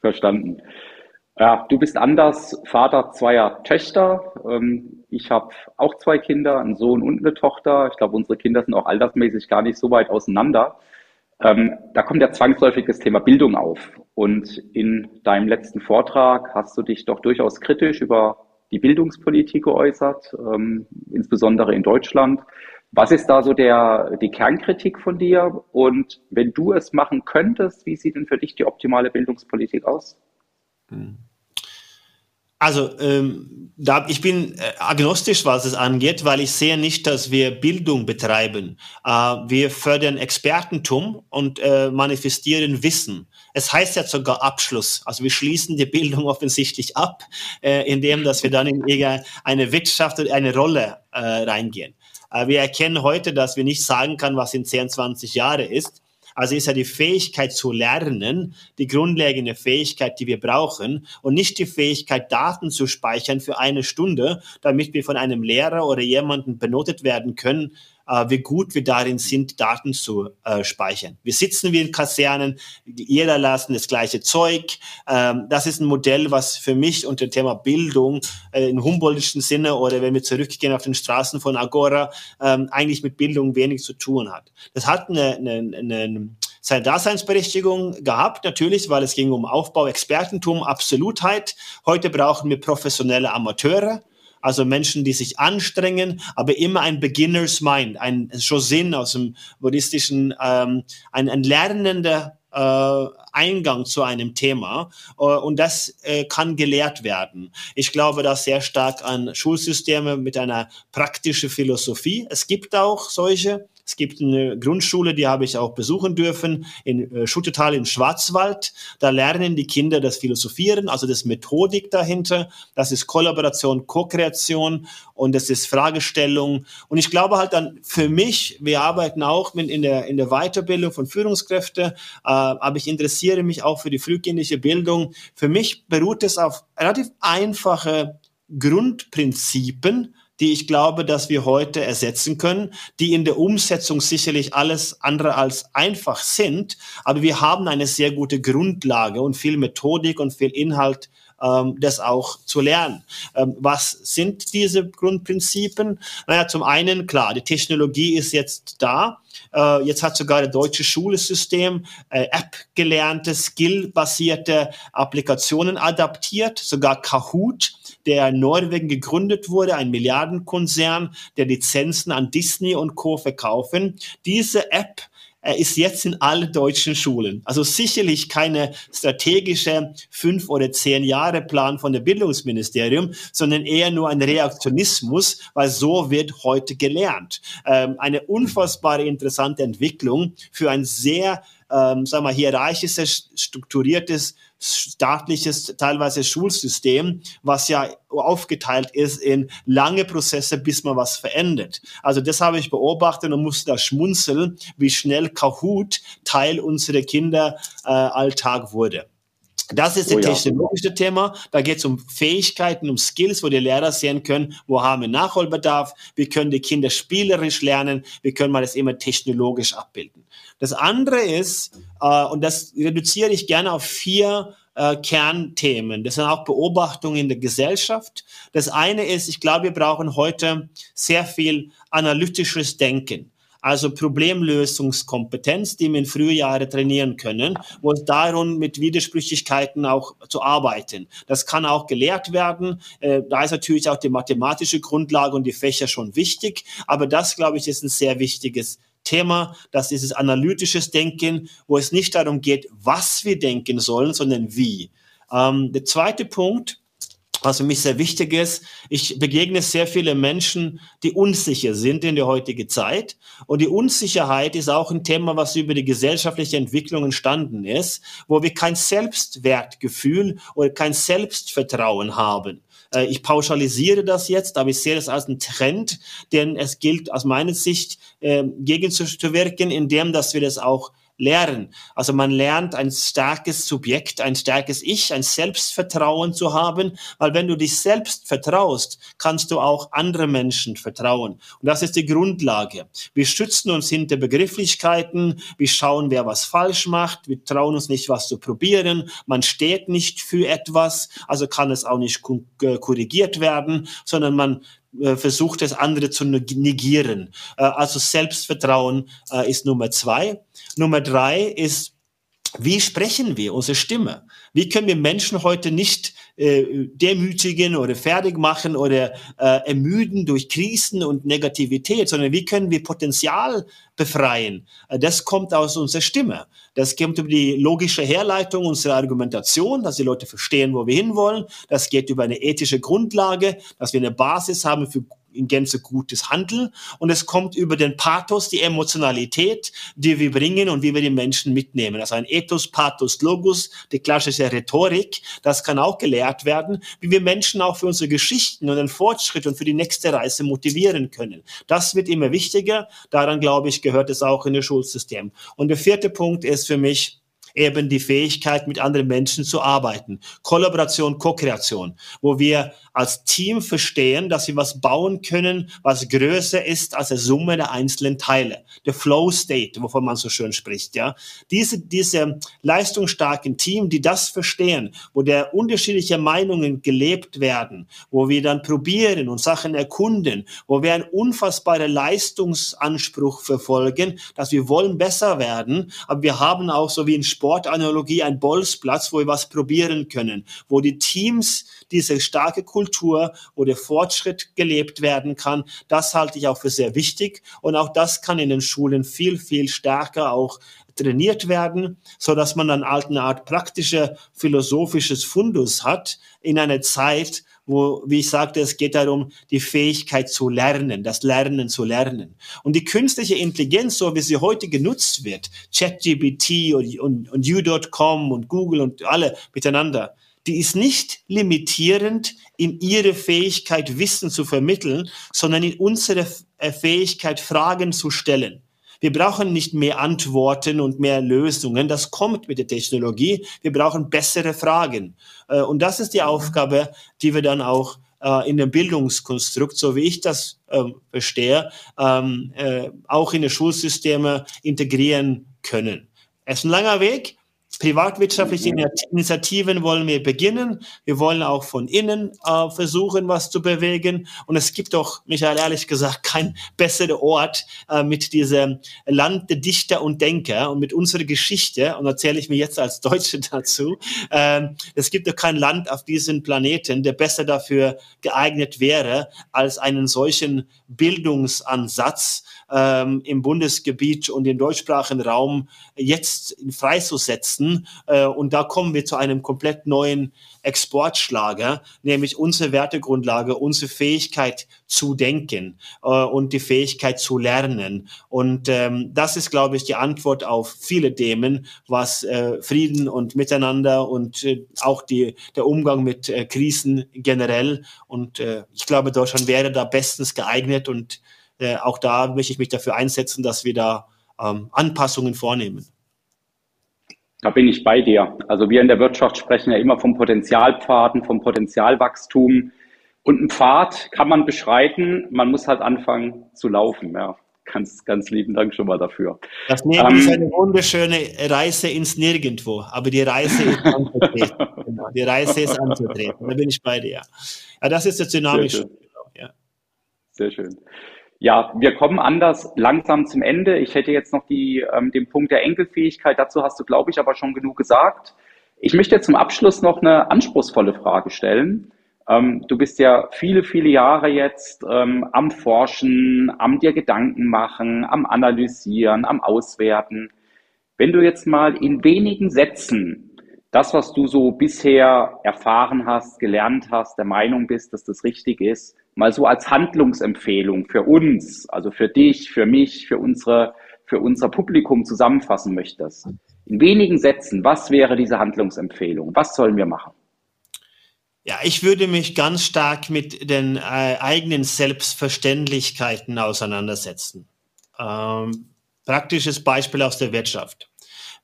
verstanden. Ja, du bist anders, Vater zweier Töchter. Ähm, ich habe auch zwei Kinder, einen Sohn und eine Tochter. Ich glaube, unsere Kinder sind auch altersmäßig gar nicht so weit auseinander. Ähm, da kommt ja zwangsläufig das Thema Bildung auf. Und in deinem letzten Vortrag hast du dich doch durchaus kritisch über die Bildungspolitik geäußert, ähm, insbesondere in Deutschland. Was ist da so der, die Kernkritik von dir? Und wenn du es machen könntest, wie sieht denn für dich die optimale Bildungspolitik aus? Also ähm, da, ich bin äh, agnostisch, was es angeht, weil ich sehe nicht, dass wir Bildung betreiben. Äh, wir fördern Expertentum und äh, manifestieren Wissen. Es heißt ja sogar Abschluss. Also wir schließen die Bildung offensichtlich ab, äh, indem dass wir dann in irgendeine Wirtschaft oder eine Rolle äh, reingehen. Äh, wir erkennen heute, dass wir nicht sagen können, was in 10, 20 Jahre ist. Also ist ja die Fähigkeit zu lernen, die grundlegende Fähigkeit, die wir brauchen und nicht die Fähigkeit, Daten zu speichern für eine Stunde, damit wir von einem Lehrer oder jemanden benotet werden können, wie gut wir darin sind, Daten zu äh, speichern. Wir sitzen wie in Kasernen, jeder lassen das gleiche Zeug. Ähm, das ist ein Modell, was für mich unter dem Thema Bildung äh, im Humboldtischen Sinne oder wenn wir zurückgehen auf den Straßen von Agora, ähm, eigentlich mit Bildung wenig zu tun hat. Das hat eine, eine, eine seine Daseinsberechtigung gehabt, natürlich, weil es ging um Aufbau, Expertentum, Absolutheit. Heute brauchen wir professionelle Amateure also Menschen, die sich anstrengen, aber immer ein Beginner's Mind, ein Josin aus dem buddhistischen, ähm, ein, ein lernender äh, Eingang zu einem Thema äh, und das äh, kann gelehrt werden. Ich glaube da sehr stark an Schulsysteme mit einer praktischen Philosophie. Es gibt auch solche, es gibt eine Grundschule, die habe ich auch besuchen dürfen, in äh, Schuttetal im Schwarzwald. Da lernen die Kinder das Philosophieren, also das Methodik dahinter. Das ist Kollaboration, Co-Kreation und das ist Fragestellung. Und ich glaube halt dann für mich, wir arbeiten auch mit in der, in der Weiterbildung von Führungskräften, äh, aber ich interessiere mich auch für die frühkindliche Bildung. Für mich beruht es auf relativ einfache Grundprinzipien, die ich glaube, dass wir heute ersetzen können, die in der Umsetzung sicherlich alles andere als einfach sind, aber wir haben eine sehr gute Grundlage und viel Methodik und viel Inhalt ähm, das auch zu lernen. Ähm, was sind diese Grundprinzipien? Naja, zum einen, klar, die Technologie ist jetzt da. Äh, jetzt hat sogar das deutsche Schulsystem äh, App-gelernte, skill-basierte Applikationen adaptiert, sogar Kahoot der in Norwegen gegründet wurde, ein Milliardenkonzern, der Lizenzen an Disney und Co. verkaufen. Diese App er ist jetzt in allen deutschen Schulen. Also sicherlich keine strategische fünf oder zehn Jahre Plan von der Bildungsministerium, sondern eher nur ein Reaktionismus, weil so wird heute gelernt. Ähm, eine unfassbare interessante Entwicklung für ein sehr ähm, sagen wir, hierarchisches, strukturiertes, staatliches, teilweise Schulsystem, was ja aufgeteilt ist in lange Prozesse, bis man was verändert. Also das habe ich beobachtet und musste da schmunzeln, wie schnell Kahoot Teil unserer Kinderalltag äh, wurde. Das ist oh, das technologische ja. Thema. Da geht es um Fähigkeiten, um Skills, wo die Lehrer sehen können, wo haben wir Nachholbedarf, wie können die Kinder spielerisch lernen, wie können wir das immer technologisch abbilden. Das andere ist, äh, und das reduziere ich gerne auf vier äh, Kernthemen. Das sind auch Beobachtungen in der Gesellschaft. Das eine ist, ich glaube, wir brauchen heute sehr viel analytisches Denken. Also Problemlösungskompetenz, die wir in Frühjahre trainieren können, wo es darum mit Widersprüchlichkeiten auch zu arbeiten. Das kann auch gelehrt werden. Äh, da ist natürlich auch die mathematische Grundlage und die Fächer schon wichtig. Aber das, glaube ich, ist ein sehr wichtiges Thema, das ist das analytisches Denken, wo es nicht darum geht, was wir denken sollen, sondern wie. Ähm, der zweite Punkt, was für mich sehr wichtig ist, ich begegne sehr viele Menschen, die unsicher sind in der heutigen Zeit. Und die Unsicherheit ist auch ein Thema, was über die gesellschaftliche Entwicklung entstanden ist, wo wir kein Selbstwertgefühl oder kein Selbstvertrauen haben. Äh, ich pauschalisiere das jetzt, aber ich sehe das als einen Trend, denn es gilt aus meiner Sicht äh, gegenzuwirken, indem dass wir das auch lernen. Also man lernt ein starkes Subjekt, ein starkes Ich, ein Selbstvertrauen zu haben, weil wenn du dich selbst vertraust, kannst du auch andere Menschen vertrauen. Und das ist die Grundlage. Wir schützen uns hinter Begrifflichkeiten, wir schauen, wer was falsch macht, wir trauen uns nicht, was zu probieren, man steht nicht für etwas, also kann es auch nicht äh, korrigiert werden, sondern man äh, versucht, das andere zu negieren. Äh, also Selbstvertrauen ist Nummer zwei. Nummer drei ist, wie sprechen wir unsere Stimme? Wie können wir Menschen heute nicht äh, demütigen oder fertig machen oder äh, ermüden durch Krisen und Negativität, sondern wie können wir Potenzial befreien? Äh, das kommt aus unserer Stimme. Das kommt über die logische Herleitung unserer Argumentation, dass die Leute verstehen, wo wir hinwollen. Das geht über eine ethische Grundlage, dass wir eine Basis haben für in Gänze gutes Handeln und es kommt über den Pathos, die Emotionalität, die wir bringen und wie wir die Menschen mitnehmen. Also ein Ethos, Pathos, Logos, die klassische Rhetorik, das kann auch gelehrt werden, wie wir Menschen auch für unsere Geschichten und den Fortschritt und für die nächste Reise motivieren können. Das wird immer wichtiger. Daran, glaube ich, gehört es auch in das Schulsystem. Und der vierte Punkt ist für mich, eben die Fähigkeit, mit anderen Menschen zu arbeiten. Kollaboration, Co-Kreation, wo wir als Team verstehen, dass wir was bauen können, was größer ist als die Summe der einzelnen Teile. Der Flow State, wovon man so schön spricht, ja. Diese, diese leistungsstarken Team, die das verstehen, wo der unterschiedliche Meinungen gelebt werden, wo wir dann probieren und Sachen erkunden, wo wir einen unfassbaren Leistungsanspruch verfolgen, dass wir wollen besser werden, aber wir haben auch so wie in Sportanalogie einen Bolzplatz, wo wir was probieren können, wo die Teams diese starke Kultur, wo der Fortschritt gelebt werden kann, das halte ich auch für sehr wichtig. Und auch das kann in den Schulen viel, viel stärker auch trainiert werden, so dass man dann eine Art praktische philosophisches Fundus hat in einer Zeit, wo, wie ich sagte, es geht darum, die Fähigkeit zu lernen, das Lernen zu lernen. Und die künstliche Intelligenz, so wie sie heute genutzt wird, ChatGPT und, und, und U.com und Google und alle miteinander, die ist nicht limitierend in ihre Fähigkeit, Wissen zu vermitteln, sondern in unsere äh, Fähigkeit, Fragen zu stellen. Wir brauchen nicht mehr Antworten und mehr Lösungen. Das kommt mit der Technologie. Wir brauchen bessere Fragen. Äh, und das ist die Aufgabe, die wir dann auch äh, in dem Bildungskonstrukt, so wie ich das ähm, verstehe, ähm, auch in die Schulsysteme integrieren können. Es ist ein langer Weg, Privatwirtschaftliche. Initiativen wollen wir beginnen. Wir wollen auch von innen äh, versuchen, was zu bewegen. Und es gibt doch, Michael, ehrlich gesagt, kein besserer Ort äh, mit diesem Land der Dichter und Denker und mit unserer Geschichte. Und erzähle ich mir jetzt als Deutsche <laughs> dazu. Äh, es gibt doch kein Land auf diesem Planeten, der besser dafür geeignet wäre, als einen solchen Bildungsansatz ähm, im Bundesgebiet und im deutschsprachigen Raum jetzt freizusetzen. Äh, und da kommen wir zu einem komplett neuen Exportschlager, nämlich unsere Wertegrundlage, unsere Fähigkeit zu denken äh, und die Fähigkeit zu lernen. Und ähm, das ist, glaube ich, die Antwort auf viele Themen, was äh, Frieden und Miteinander und äh, auch die, der Umgang mit äh, Krisen generell. Und äh, ich glaube, Deutschland wäre da bestens geeignet und äh, auch da möchte ich mich dafür einsetzen, dass wir da ähm, Anpassungen vornehmen. Da bin ich bei dir. Also wir in der Wirtschaft sprechen ja immer vom Potenzialpfaden, vom Potenzialwachstum. Und ein Pfad kann man beschreiten, man muss halt anfangen zu laufen. Ja, ganz, ganz lieben Dank schon mal dafür. Das Leben ähm, ist eine wunderschöne Reise ins Nirgendwo, aber die Reise ist anzutreten. <laughs> genau, die Reise ist anzutreten. Da bin ich bei dir. Ja, das ist der dynamische. Sehr schön. Ja. Sehr schön. Ja, wir kommen anders langsam zum Ende. Ich hätte jetzt noch die, ähm, den Punkt der Enkelfähigkeit. Dazu hast du, glaube ich, aber schon genug gesagt. Ich möchte zum Abschluss noch eine anspruchsvolle Frage stellen. Ähm, du bist ja viele, viele Jahre jetzt ähm, am Forschen, am dir Gedanken machen, am Analysieren, am Auswerten. Wenn du jetzt mal in wenigen Sätzen das, was du so bisher erfahren hast, gelernt hast, der Meinung bist, dass das richtig ist, mal so als Handlungsempfehlung für uns, also für dich, für mich, für unsere, für unser Publikum zusammenfassen möchtest. In wenigen Sätzen, was wäre diese Handlungsempfehlung? Was sollen wir machen? Ja, ich würde mich ganz stark mit den äh, eigenen Selbstverständlichkeiten auseinandersetzen. Ähm, praktisches Beispiel aus der Wirtschaft.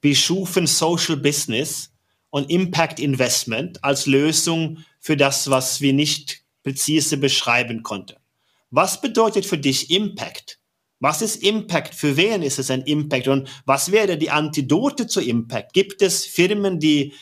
Wir schufen Social Business und Impact Investment als Lösung für das, was wir nicht präzise beschreiben konnte. Was bedeutet für dich Impact? Was ist Impact? Für wen ist es ein Impact? Und was wäre die Antidote zu Impact? Gibt es Firmen, die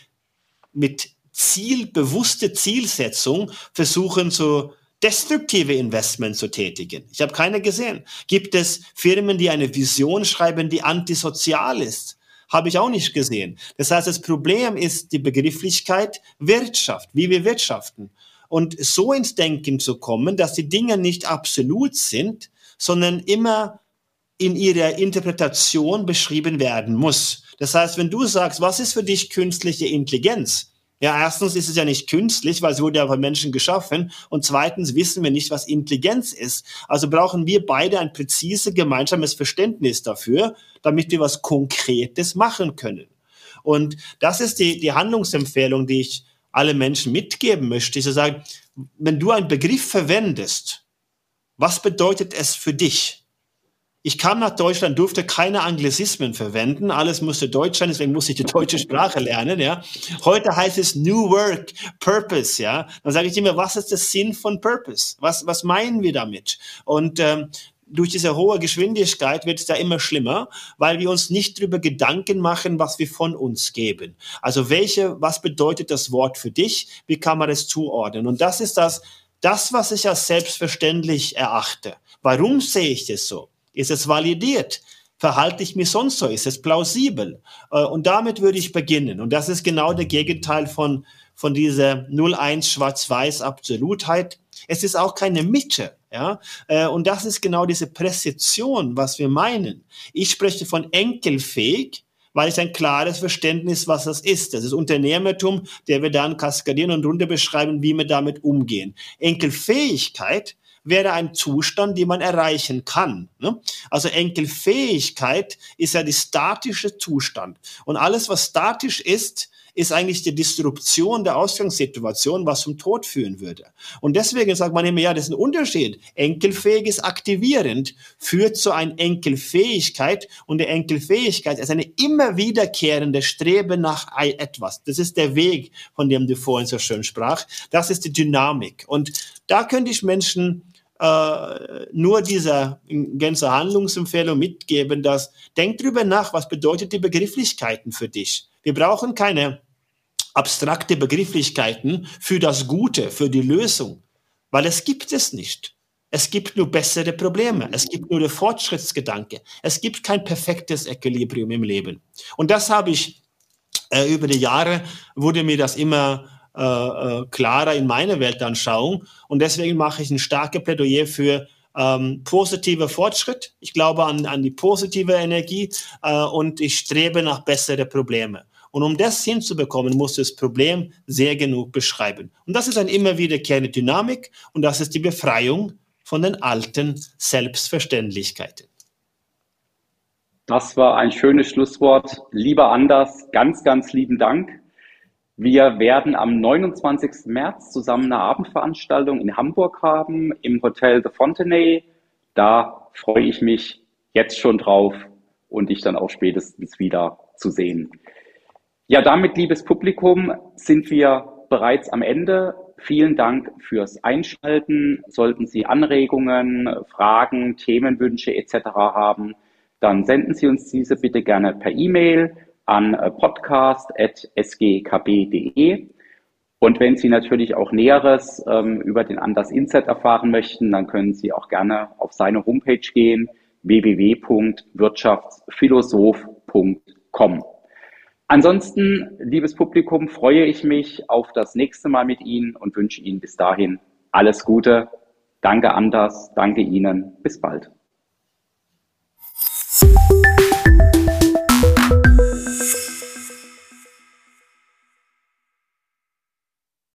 mit zielbewusste Zielsetzung versuchen, so destruktive Investments zu tätigen? Ich habe keine gesehen. Gibt es Firmen, die eine Vision schreiben, die antisozial ist? Habe ich auch nicht gesehen. Das heißt, das Problem ist die Begrifflichkeit Wirtschaft, wie wir wirtschaften und so ins Denken zu kommen, dass die Dinge nicht absolut sind, sondern immer in ihrer Interpretation beschrieben werden muss. Das heißt, wenn du sagst, was ist für dich künstliche Intelligenz? Ja, erstens ist es ja nicht künstlich, weil es wurde ja von Menschen geschaffen. Und zweitens wissen wir nicht, was Intelligenz ist. Also brauchen wir beide ein präzise gemeinsames Verständnis dafür, damit wir was Konkretes machen können. Und das ist die, die Handlungsempfehlung, die ich alle Menschen mitgeben möchte, ist zu sagen, wenn du einen Begriff verwendest, was bedeutet es für dich? Ich kam nach Deutschland, durfte keine Anglizismen verwenden, alles musste Deutsch sein, deswegen musste ich die deutsche Sprache lernen, ja. Heute heißt es New Work, Purpose, ja. Dann sage ich immer, was ist der Sinn von Purpose? Was, was meinen wir damit? Und ähm, durch diese hohe Geschwindigkeit wird es da immer schlimmer, weil wir uns nicht darüber Gedanken machen, was wir von uns geben. Also welche, was bedeutet das Wort für dich? Wie kann man es zuordnen? Und das ist das, das, was ich als selbstverständlich erachte. Warum sehe ich das so? Ist es validiert? Verhalte ich mich sonst so? Ist es plausibel? Äh, und damit würde ich beginnen. Und das ist genau der Gegenteil von, von dieser 0-1 Schwarz-Weiß Absolutheit. Es ist auch keine Mitte. Ja, äh, und das ist genau diese Präzision, was wir meinen. Ich spreche von enkelfähig, weil ich ein klares Verständnis, was das ist. Das ist Unternehmertum, der wir dann kaskadieren und runter beschreiben, wie wir damit umgehen. Enkelfähigkeit wäre ein Zustand, den man erreichen kann. Ne? Also Enkelfähigkeit ist ja die statische Zustand. Und alles, was statisch ist, ist eigentlich die Disruption der Ausgangssituation, was zum Tod führen würde. Und deswegen sagt man immer, ja, das ist ein Unterschied. Enkelfähig ist aktivierend, führt zu einer Enkelfähigkeit und die Enkelfähigkeit ist eine immer wiederkehrende Strebe nach etwas. Das ist der Weg, von dem du vorhin so schön sprach. Das ist die Dynamik. Und da könnte ich Menschen äh, nur dieser ganze Handlungsempfehlung mitgeben, dass denk drüber nach, was bedeutet die Begrifflichkeiten für dich? Wir brauchen keine abstrakte Begrifflichkeiten für das Gute, für die Lösung, weil es gibt es nicht. Es gibt nur bessere Probleme. Es gibt nur den Fortschrittsgedanke. Es gibt kein perfektes Equilibrium im Leben. Und das habe ich äh, über die Jahre, wurde mir das immer äh, äh, klarer in meiner Weltanschauung. Und deswegen mache ich ein starkes Plädoyer für ähm, positiver Fortschritt. Ich glaube an, an die positive Energie äh, und ich strebe nach bessere Probleme. Und um das hinzubekommen, muss das Problem sehr genug beschreiben. Und das ist dann immer wiederkehrende Dynamik und das ist die Befreiung von den alten Selbstverständlichkeiten. Das war ein schönes Schlusswort. Lieber Anders, ganz, ganz lieben Dank. Wir werden am 29. März zusammen eine Abendveranstaltung in Hamburg haben, im Hotel The Fontenay. Da freue ich mich jetzt schon drauf und dich dann auch spätestens wieder zu sehen. Ja, damit, liebes Publikum, sind wir bereits am Ende. Vielen Dank fürs Einschalten. Sollten Sie Anregungen, Fragen, Themenwünsche etc. haben, dann senden Sie uns diese bitte gerne per E-Mail an podcast.sgkb.de. Und wenn Sie natürlich auch Näheres ähm, über den Anders Inset erfahren möchten, dann können Sie auch gerne auf seine Homepage gehen, www.wirtschaftsphilosoph.com. Ansonsten, liebes Publikum, freue ich mich auf das nächste Mal mit Ihnen und wünsche Ihnen bis dahin alles Gute. Danke Anders, danke Ihnen, bis bald.